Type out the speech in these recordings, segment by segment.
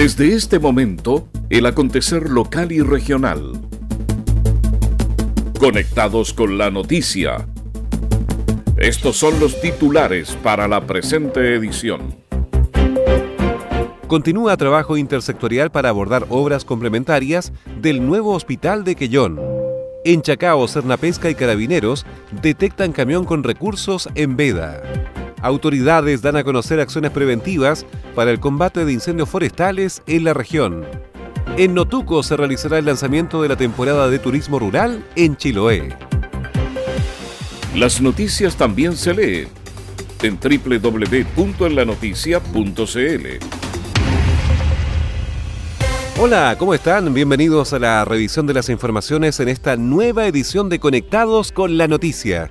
Desde este momento, el acontecer local y regional. Conectados con la noticia. Estos son los titulares para la presente edición. Continúa trabajo intersectorial para abordar obras complementarias del nuevo hospital de Quellón. En Chacao, Cernapesca y Carabineros detectan camión con recursos en veda. Autoridades dan a conocer acciones preventivas para el combate de incendios forestales en la región. En Notuco se realizará el lanzamiento de la temporada de turismo rural en Chiloé. Las noticias también se leen en www.enlanoticia.cl. Hola, ¿cómo están? Bienvenidos a la revisión de las informaciones en esta nueva edición de Conectados con la Noticia.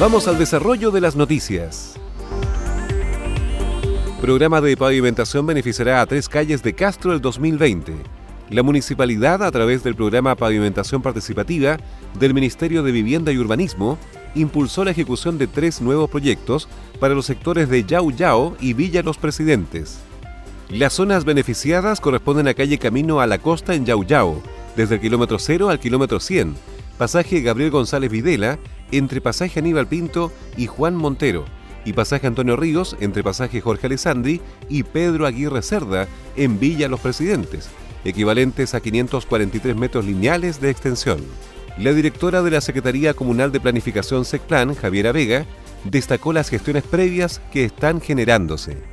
Vamos al desarrollo de las noticias. Programa de pavimentación beneficiará a tres calles de Castro el 2020. La municipalidad, a través del programa Pavimentación Participativa del Ministerio de Vivienda y Urbanismo, impulsó la ejecución de tres nuevos proyectos para los sectores de Yao Yao y Villa Los Presidentes. Las zonas beneficiadas corresponden a calle Camino a la Costa en Yauyao, desde el kilómetro 0 al kilómetro 100, pasaje Gabriel González Videla, entre pasaje Aníbal Pinto y Juan Montero, y pasaje Antonio Ríos, entre pasaje Jorge Alessandri y Pedro Aguirre Cerda, en Villa Los Presidentes, equivalentes a 543 metros lineales de extensión. La directora de la Secretaría Comunal de Planificación SECPLAN, Javiera Vega, destacó las gestiones previas que están generándose.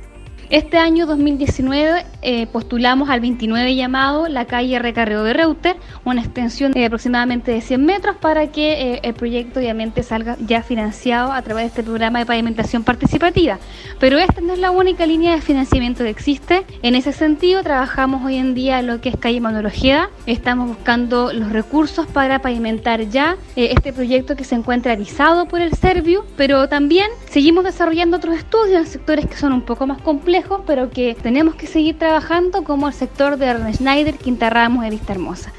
Este año 2019 eh, postulamos al 29 llamado la calle Recarreo de Reuter, una extensión de aproximadamente de 100 metros para que eh, el proyecto obviamente salga ya financiado a través de este programa de pavimentación participativa. Pero esta no es la única línea de financiamiento que existe. En ese sentido, trabajamos hoy en día en lo que es calle Manuel Ojeda. Estamos buscando los recursos para pavimentar ya eh, este proyecto que se encuentra avisado por el Serviu, pero también seguimos desarrollando otros estudios en sectores que son un poco más complejos pero que tenemos que seguir trabajando como el sector de Ernest Schneider, Quinta Ramos de Vista Hermosa.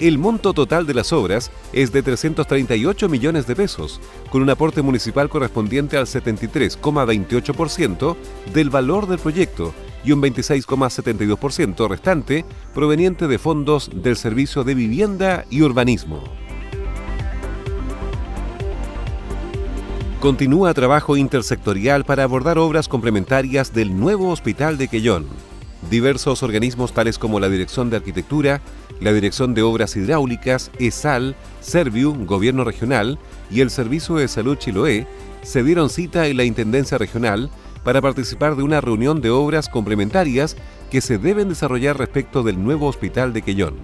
El monto total de las obras es de 338 millones de pesos, con un aporte municipal correspondiente al 73,28% del valor del proyecto y un 26,72% restante proveniente de fondos del Servicio de Vivienda y Urbanismo. Continúa trabajo intersectorial para abordar obras complementarias del nuevo hospital de Quellón. Diversos organismos tales como la Dirección de Arquitectura, la Dirección de Obras Hidráulicas, ESAL, Serviu, Gobierno Regional y el Servicio de Salud Chiloé se dieron cita en la Intendencia Regional para participar de una reunión de obras complementarias que se deben desarrollar respecto del nuevo hospital de Quellón.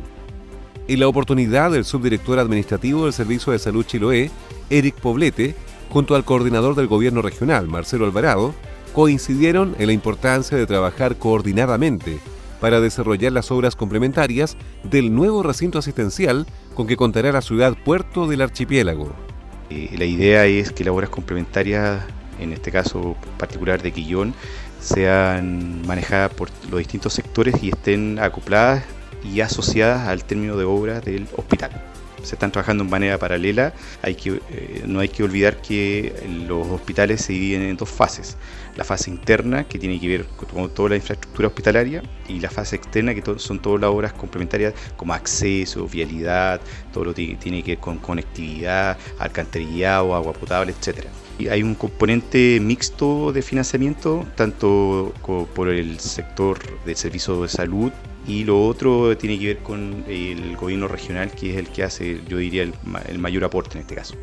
En la oportunidad, el subdirector administrativo del Servicio de Salud Chiloé, Eric Poblete, junto al coordinador del gobierno regional, Marcelo Alvarado, coincidieron en la importancia de trabajar coordinadamente para desarrollar las obras complementarias del nuevo recinto asistencial con que contará la ciudad puerto del archipiélago. Eh, la idea es que las obras complementarias, en este caso particular de Quillón, sean manejadas por los distintos sectores y estén acopladas y asociadas al término de obra del hospital se están trabajando en manera paralela. Hay que, eh, no hay que olvidar que los hospitales se dividen en dos fases. La fase interna, que tiene que ver con toda la infraestructura hospitalaria, y la fase externa, que son todas las obras complementarias como acceso, vialidad, todo lo que tiene que ver con conectividad, alcantarillado, agua potable, etcétera. Hay un componente mixto de financiamiento, tanto por el sector del servicio de salud y lo otro tiene que ver con el gobierno regional, que es el que hace, yo diría, el, mayor aporte en este caso.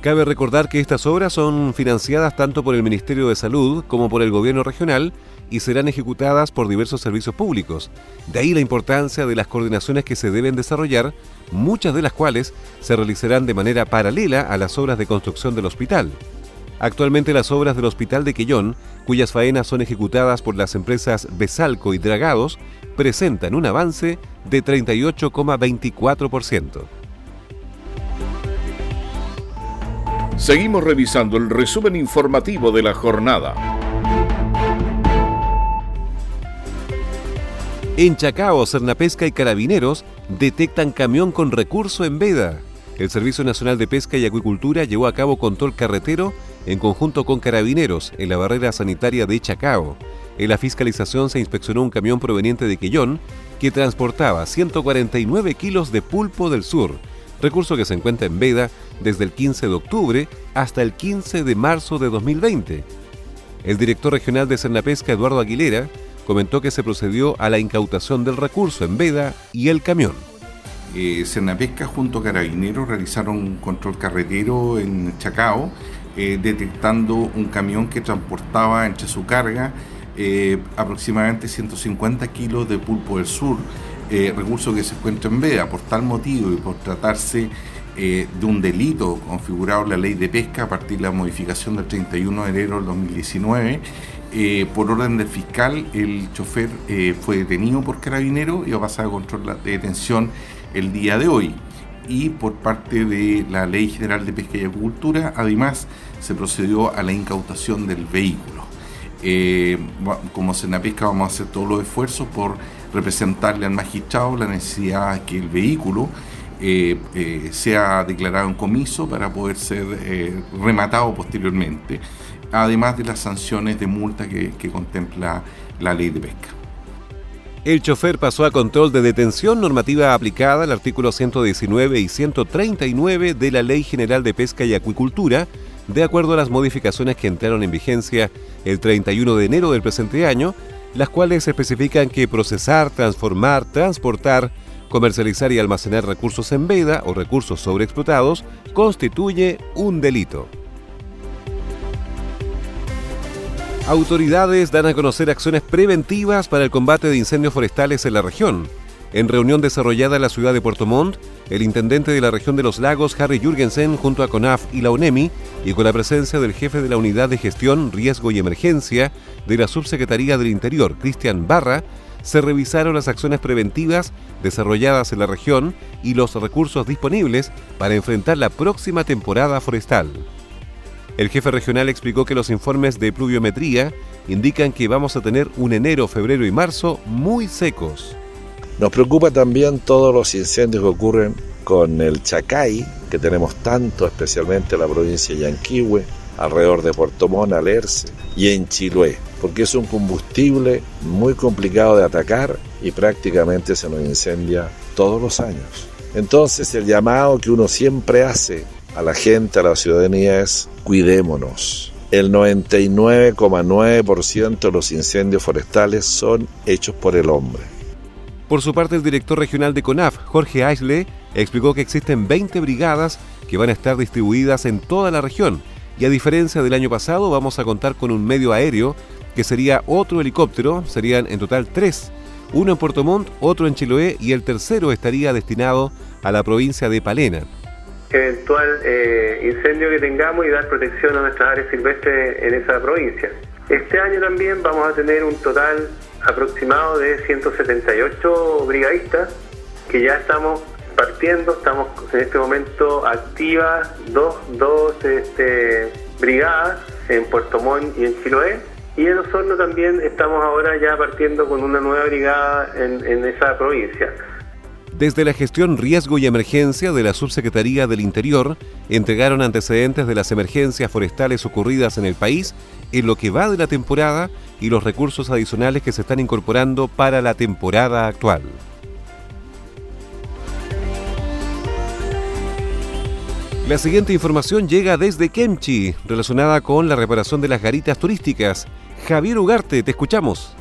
Cabe recordar que estas obras son financiadas tanto por el Ministerio de Salud como por el gobierno regional y serán ejecutadas por diversos servicios públicos. De ahí la importancia de las coordinaciones que se deben desarrollar, muchas de las cuales se realizarán de manera paralela a las obras de construcción del hospital. Actualmente las obras del Hospital de Quellón cuyas faenas son ejecutadas por las empresas Besalco y Dragados, presentan un avance de 38,24%. Seguimos revisando el resumen informativo de la jornada. En Chacao, Cernapesca y Carabineros detectan camión con recurso en veda. El Servicio Nacional de Pesca y Acuicultura llevó a cabo control carretero en conjunto con Carabineros en la barrera sanitaria de Chacao. En la fiscalización se inspeccionó un camión proveniente de Quellón que transportaba 149 kilos de pulpo del sur, recurso que se encuentra en veda desde el 15 de octubre hasta el 15 de marzo de 2020. El director regional de Cernapesca, Eduardo Aguilera, comentó que se procedió a la incautación del recurso en veda y el camión. Eh, Cernapesca junto a Carabineros realizaron un control carretero en Chacao, eh, detectando un camión que transportaba entre su carga eh, aproximadamente 150 kilos de pulpo del sur, eh, recurso que se encuentra en veda. Por tal motivo y por tratarse de un delito configurado en la ley de pesca a partir de la modificación del 31 de enero del 2019, eh, por orden del fiscal, el chofer fue detenido por carabinero y va a pasar a control de detención el día de hoy. Y por parte de la Ley General de Pesca y Agricultura, además, se procedió a la incautación del vehículo. como Senapesca vamos a hacer todos los esfuerzos por representarle al magistrado la necesidad de que el vehículo eh, eh, sea declarado en comiso para poder ser eh, rematado posteriormente, además de las sanciones de multa que, que contempla la ley de pesca. El chofer pasó a control de detención normativa aplicada al artículo 119 y 139 de la Ley General de Pesca y Acuicultura, de acuerdo a las modificaciones que entraron en vigencia el 31 de enero del presente año las cuales especifican que procesar, transformar, transportar, comercializar y almacenar recursos en veda o recursos sobreexplotados constituye un delito. Autoridades dan a conocer acciones preventivas para el combate de incendios forestales en la región. En reunión desarrollada en la ciudad de Puerto Montt, el intendente de la región de los lagos, Harry Jürgensen, junto a CONAF y la UNEMI, y con la presencia del jefe de la Unidad de Gestión, Riesgo y Emergencia de la Subsecretaría del Interior, Cristian Barra, se revisaron las acciones preventivas desarrolladas en la región y los recursos disponibles para enfrentar la próxima temporada forestal. El jefe regional explicó que los informes de pluviometría indican que vamos a tener un enero, febrero y marzo muy secos. Nos preocupa también todos los incendios que ocurren con el Chacay, que tenemos tanto, especialmente en la provincia de Yanquihue, alrededor de Puerto Montt, Alerce y en Chiloé, porque es un combustible muy complicado de atacar y prácticamente se nos incendia todos los años. Entonces el llamado que uno siempre hace a la gente, a la ciudadanía es cuidémonos. El 99,9% de los incendios forestales son hechos por el hombre. Por su parte, el director regional de CONAF, Jorge Aisle, explicó que existen 20 brigadas que van a estar distribuidas en toda la región y a diferencia del año pasado vamos a contar con un medio aéreo que sería otro helicóptero, serían en total tres, uno en Puerto Montt, otro en Chiloé y el tercero estaría destinado a la provincia de Palena. Eventual eh, incendio que tengamos y dar protección a nuestras áreas silvestres en esa provincia. Este año también vamos a tener un total aproximado de 178 brigadistas que ya estamos partiendo, estamos en este momento activas dos, dos este, brigadas en Puerto Montt y en Chiloé. Y en Osorno también estamos ahora ya partiendo con una nueva brigada en, en esa provincia. Desde la gestión riesgo y emergencia de la Subsecretaría del Interior, entregaron antecedentes de las emergencias forestales ocurridas en el país en lo que va de la temporada y los recursos adicionales que se están incorporando para la temporada actual. La siguiente información llega desde Kemchi, relacionada con la reparación de las garitas turísticas. Javier Ugarte, te escuchamos.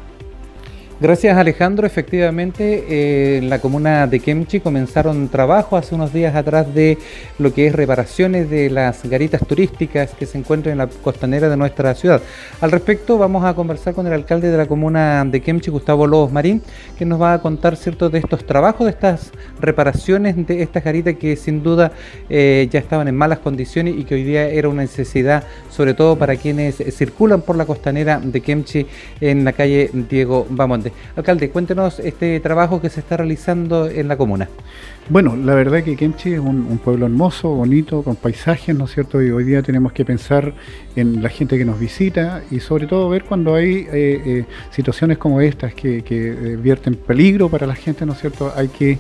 Gracias Alejandro, efectivamente eh, en la comuna de Kemchi comenzaron trabajo hace unos días atrás de lo que es reparaciones de las garitas turísticas que se encuentran en la costanera de nuestra ciudad. Al respecto vamos a conversar con el alcalde de la comuna de Kemchi, Gustavo Lobos Marín, que nos va a contar ciertos de estos trabajos, de estas reparaciones de estas garitas que sin duda eh, ya estaban en malas condiciones y que hoy día era una necesidad, sobre todo para quienes circulan por la costanera de Kemchi en la calle Diego Bamonte. Alcalde, cuéntenos este trabajo que se está realizando en la comuna. Bueno, la verdad que Kemchi es un, pueblo hermoso, bonito, con paisajes, ¿no es cierto? Y hoy día tenemos que pensar en la gente que nos visita y sobre todo ver cuando hay eh, eh, situaciones como estas que, eh, vierten peligro para la gente, ¿no es cierto? Hay que,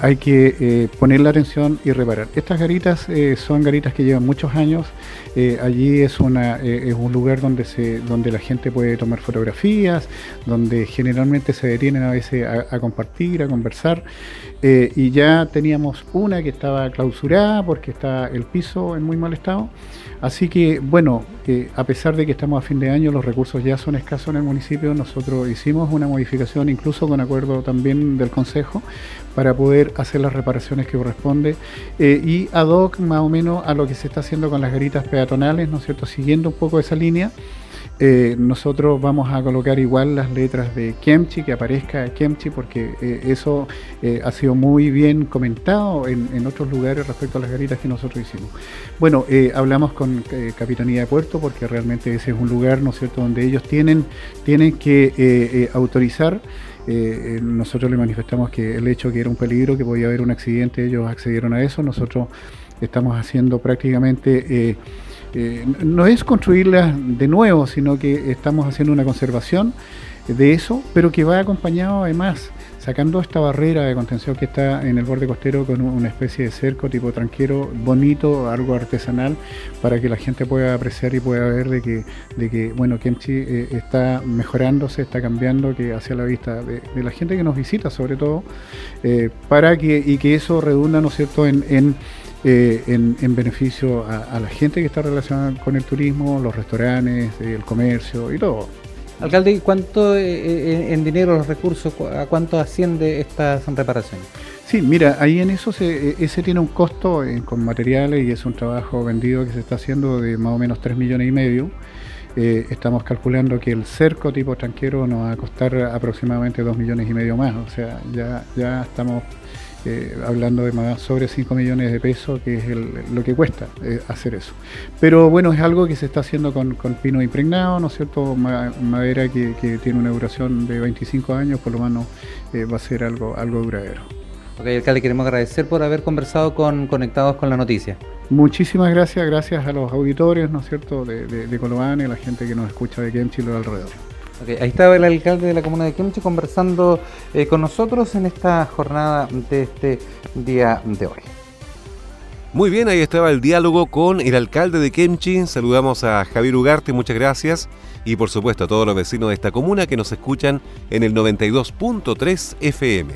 hay que poner la atención y reparar. Estas garitas son garitas que llevan muchos años. allí es, una, es un lugar donde, se, donde la gente puede tomar fotografías, donde generalmente se detienen a veces a, compartir, a conversar. y ya ya teníamos una que estaba clausurada porque está el piso en muy mal estado. Así que, bueno, eh, a pesar de que estamos a fin de año, los recursos ya son escasos en el municipio, nosotros hicimos una modificación, incluso con acuerdo también del Consejo, para poder hacer las reparaciones que corresponde eh, y ad hoc más o menos a lo que se está haciendo con las garitas peatonales, ¿no es cierto? Siguiendo un poco esa línea. Eh, nosotros vamos a colocar igual las letras de Kemchi, que aparezca Kemchi, porque eh, eso eh, ha sido muy bien comentado en, otros lugares respecto a las garitas que nosotros hicimos. Bueno, hablamos con Capitanía de Puerto, porque realmente ese es un lugar, ¿no es cierto?, donde ellos tienen, tienen que autorizar. nosotros le manifestamos que el hecho que era un peligro, que podía haber un accidente, ellos accedieron a eso. Nosotros estamos haciendo prácticamente no es construirlas de nuevo, sino que estamos haciendo una conservación de eso, pero que va acompañado además, sacando esta barrera de contención que está en el borde costero con una especie de cerco tipo tranquero, bonito, algo artesanal, para que la gente pueda apreciar y pueda ver de que, de que bueno, Kemchi eh, está mejorándose, está cambiando que hacia la vista de, la gente que nos visita sobre todo, eh, para que, y que eso redunda, ¿no es cierto?, en eh, en, beneficio a, la gente que está relacionada con el turismo, los restaurantes, el comercio y todo. Alcalde, ¿cuánto eh, eh, en dinero los recursos, a cuánto asciende estas reparaciones? Sí, mira, ahí en eso se, ese tiene un costo con materiales y es un trabajo vendido que se está haciendo de más o menos 3 millones y medio. estamos calculando que el cerco tipo tranquero nos va a costar aproximadamente 2 millones y medio más, o sea, ya, ya estamos eh, hablando de más sobre 5 millones de pesos, que es lo que cuesta eh, hacer eso. Pero bueno, es algo que se está haciendo con, pino impregnado, ¿no es cierto? madera que, tiene una duración de 25 años, por lo menos eh, va a ser algo, algo duradero. Ok, alcalde, queremos agradecer por haber conversado con Conectados con la Noticia. Muchísimas gracias, gracias a los auditores, ¿no es cierto?, de, de, de y a la gente que nos escucha de aquí en Chile alrededor ahí estaba el alcalde de la comuna de Kemchi conversando eh, con nosotros en esta jornada de este día de hoy. Muy bien, ahí estaba el diálogo con el alcalde de Kemchi. Saludamos a Javier Ugarte, muchas gracias. Y por supuesto a todos los vecinos de esta comuna que nos escuchan en el 92.3 FM.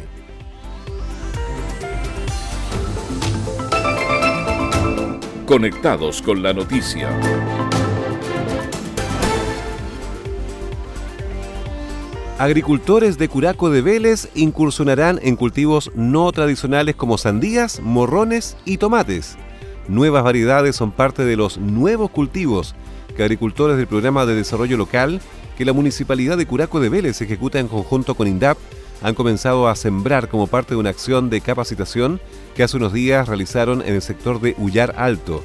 Conectados con la noticia. Agricultores de Curaco de Vélez incursionarán en cultivos no tradicionales como sandías, morrones y tomates. Nuevas variedades son parte de los nuevos cultivos que agricultores del Programa de Desarrollo Local que la Municipalidad de Curaco de Vélez ejecuta en conjunto con INDAP han comenzado a sembrar como parte de una acción de capacitación que hace unos días realizaron en el sector de Ullar Alto.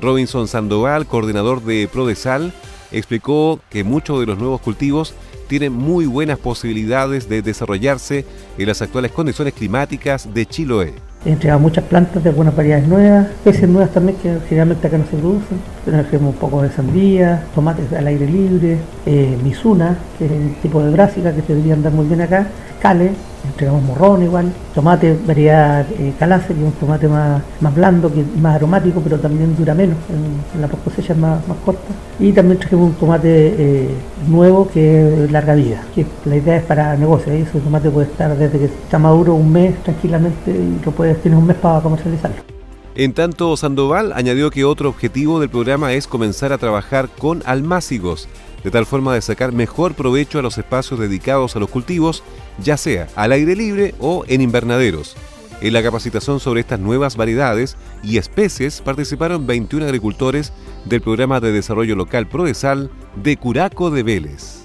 Robinson Sandoval, coordinador de Prodesal, explicó que muchos de los nuevos cultivos tiene muy buenas posibilidades de desarrollarse en las actuales condiciones climáticas de Chiloé. He entregado muchas plantas de algunas variedades nuevas, especies nuevas también que generalmente acá no se producen. Tenemos un poco de sandía, tomates al aire libre, eh, misuna, que es el tipo de brásica que se debería andar muy bien acá, cale, entregamos morrón igual, tomate variedad eh, calace, que es un tomate más, más blando, que más aromático, pero también dura menos, en, la cosecha más, más corta. Y también trajimos un tomate eh, nuevo que es larga vida, que la idea es para negocios, ese tomate puede estar desde que está maduro un mes tranquilamente y lo puedes tener un mes para comercializarlo. En tanto, Sandoval añadió que otro objetivo del programa es comenzar a trabajar con almácigos de tal forma de sacar mejor provecho a los espacios dedicados a los cultivos, ya sea al aire libre o en invernaderos. En la capacitación sobre estas nuevas variedades y especies participaron 21 agricultores del Programa de Desarrollo Local Prodesal de Curaco de Vélez.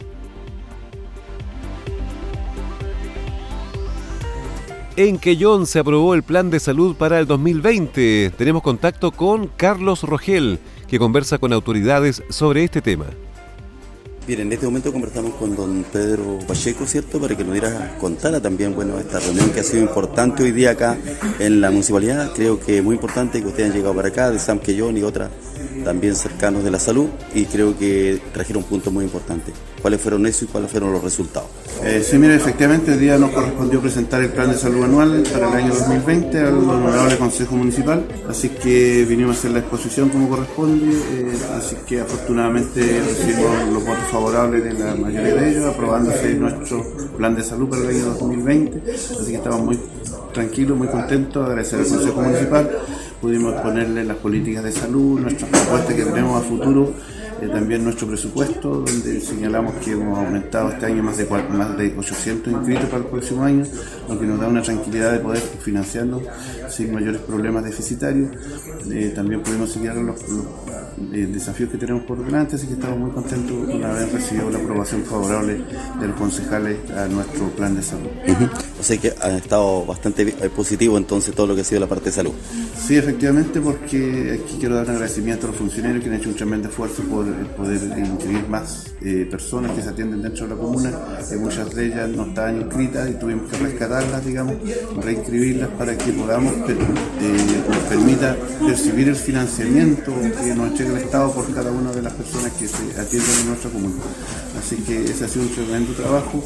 En Quellón se aprobó el plan de salud para el 2020. Tenemos contacto con Carlos Rogel, que conversa con autoridades sobre este tema. Bien, en este momento conversamos con don Pedro Pacheco, ¿cierto? Para que nos diera contara también, bueno, esta reunión que ha sido importante hoy día acá en la municipalidad. Creo que es muy importante que ustedes han llegado para acá, de Sam Quellón y otras también cercanos de la salud, y creo que trajeron puntos muy importantes. ¿Cuáles fueron eso y cuáles fueron los resultados? Eh, sí, mire, efectivamente, el día nos correspondió presentar el plan de salud anual para el año 2020 al honorable Consejo Municipal, así que vinimos a hacer la exposición como corresponde, eh, así que afortunadamente recibimos los votos favorables de la mayoría de ellos, aprobándose nuestro plan de salud para el año 2020, así que estamos muy tranquilos, muy contentos, agradecer al Consejo Municipal, pudimos ponerle las políticas de salud, nuestras propuestas que tenemos a futuro eh, también nuestro presupuesto, donde señalamos que hemos aumentado este año más de, más de 800 inscritos para el próximo año, lo que nos da una tranquilidad de poder financiarnos sin mayores problemas deficitarios. Eh, también pudimos seguir los, eh, desafíos que tenemos por delante, así que estamos muy contentos una haber recibido la aprobación favorable de los concejales a nuestro plan de salud. Sea que ha estado bastante positivo entonces todo lo que ha sido la parte de salud. Sí, efectivamente, porque aquí quiero dar un agradecimiento a los funcionarios que han hecho un tremendo esfuerzo por poder inscribir más eh, personas que se atienden dentro de la comuna. Eh, muchas de ellas no estaban inscritas y tuvimos que rescatarlas, digamos, reinscribirlas para que podamos, eh, nos permita percibir el financiamiento que nos entrega el Estado por cada una de las personas que se atienden en nuestra comuna. Así que ese ha sido un tremendo trabajo.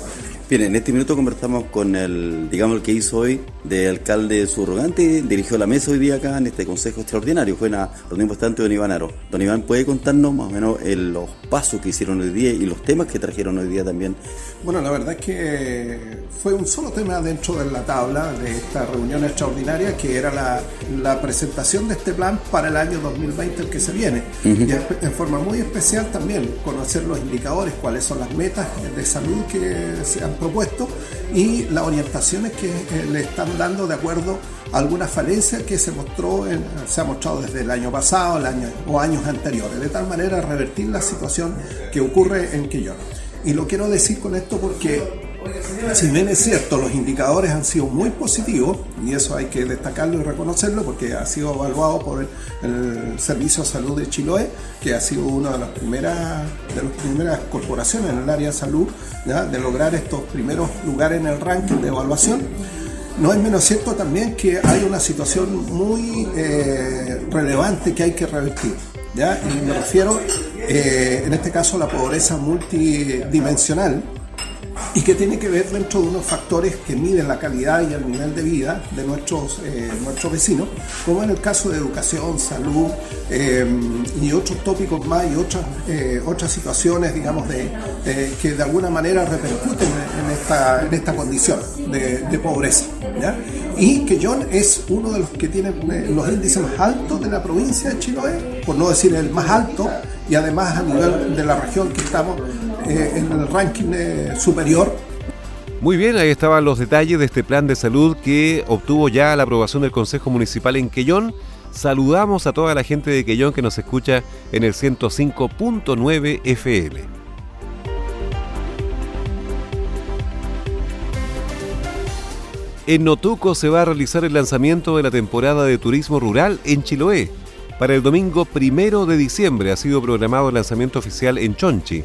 Bien, en este minuto conversamos con el, digamos, el que hizo hoy de alcalde subrogante, dirigió la mesa hoy día acá en este consejo extraordinario. Fue una reunión bastante de don Iván Aro. Don Iván, ¿puede contarnos más o menos los pasos que hicieron hoy día y los temas que trajeron hoy día también? Bueno, la verdad es que fue un solo tema dentro de la tabla de esta reunión extraordinaria, que era la, presentación de este plan para el año 2020, el que se viene. Y en forma muy especial también conocer los indicadores, cuáles son las metas de salud que se han propuesto y las orientaciones que eh, le están dando de acuerdo a algunas falencias que se mostró en, se ha mostrado desde el año pasado el año, o años anteriores, de tal manera revertir la situación que ocurre en Quillón. Y lo quiero decir con esto porque si bien es cierto, los indicadores han sido muy positivos, y eso hay que destacarlo y reconocerlo porque ha sido evaluado por el, Servicio de Salud de Chiloé, que ha sido una de las primeras, de las primeras corporaciones en el área de salud de lograr estos primeros lugares en el ranking de evaluación. No es menos cierto también que hay una situación muy eh, relevante que hay que revertir. ¿ya? Y me refiero, eh, en este caso, a la pobreza multidimensional, y que tiene que ver dentro de unos factores que miden la calidad y el nivel de vida de nuestros, eh, nuestros vecinos, como en el caso de educación, salud eh, y otros tópicos más y otras, eh, otras situaciones, digamos, de, que de alguna manera repercuten en esta, en esta condición de, pobreza. Y que John es uno de los que tiene los índices más altos de la provincia de Chiloé, por no decir el más alto, y además a nivel de la región que estamos eh, en el ranking eh, superior. Muy bien, ahí estaban los detalles de este plan de salud que obtuvo ya la aprobación del Consejo Municipal en Quellón. Saludamos a toda la gente de Quellón que nos escucha en el 105.9 FM. En Notuco se va a realizar el lanzamiento de la temporada de turismo rural en Chiloé. Para el domingo primero de diciembre ha sido programado el lanzamiento oficial en Chonchi.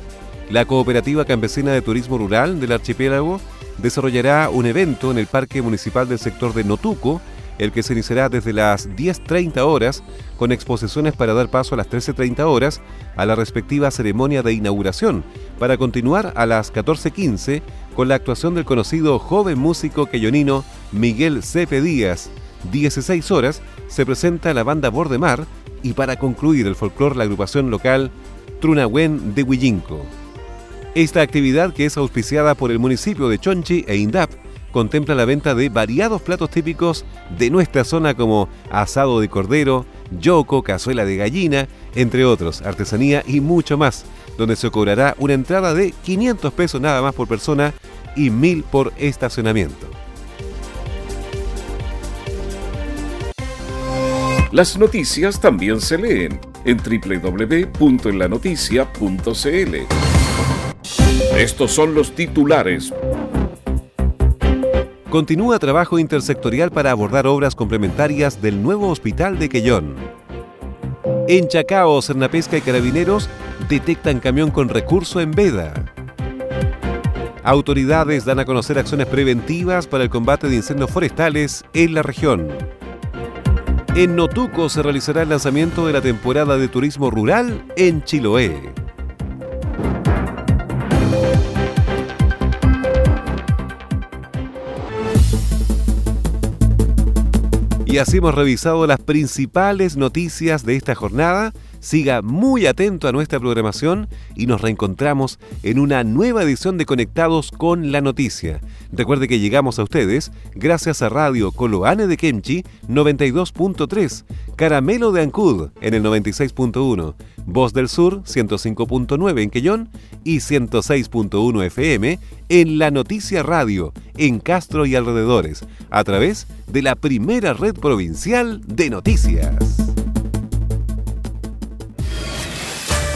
La Cooperativa Campesina de Turismo Rural del Archipiélago desarrollará un evento en el Parque Municipal del sector de Notuco, el que se iniciará desde las 10.30 horas con exposiciones para dar paso a las 13.30 horas a la respectiva ceremonia de inauguración, para continuar a las 14.15 con la actuación del conocido joven músico queyonino Miguel Cepe Díaz. 16 horas se presenta la banda Bordemar y para concluir el folclore la agrupación local Trunahuen de Huillinco. Esta actividad, que es auspiciada por el municipio de Chonchi e INDAP, contempla la venta de variados platos típicos de nuestra zona como asado de cordero, yoco, cazuela de gallina, entre otros, artesanía y mucho más. donde se cobrará una entrada de 500 pesos nada más por persona y 1000 por estacionamiento. Las noticias también se leen en www.enlanoticia.cl. Estos son los titulares. Continúa trabajo intersectorial para abordar obras complementarias del nuevo hospital de Quellón. En Chacao, Cernapesca y Carabineros detectan camión con recurso en veda. Autoridades dan a conocer acciones preventivas para el combate de incendios forestales en la región. En Notuco se realizará el lanzamiento de la temporada de turismo rural en Chiloé. Y así hemos revisado las principales noticias de esta jornada Siga muy atento a nuestra programación y nos reencontramos en una nueva edición de Conectados con la Noticia. Recuerde que llegamos a ustedes gracias a Radio Coloane de Kemchi 92.3, Caramelo de Ancud en el 96.1, Voz del Sur 105.9 en Quellón y 106.1 FM en La Noticia Radio en Castro y alrededores, a través de la primera red provincial de noticias.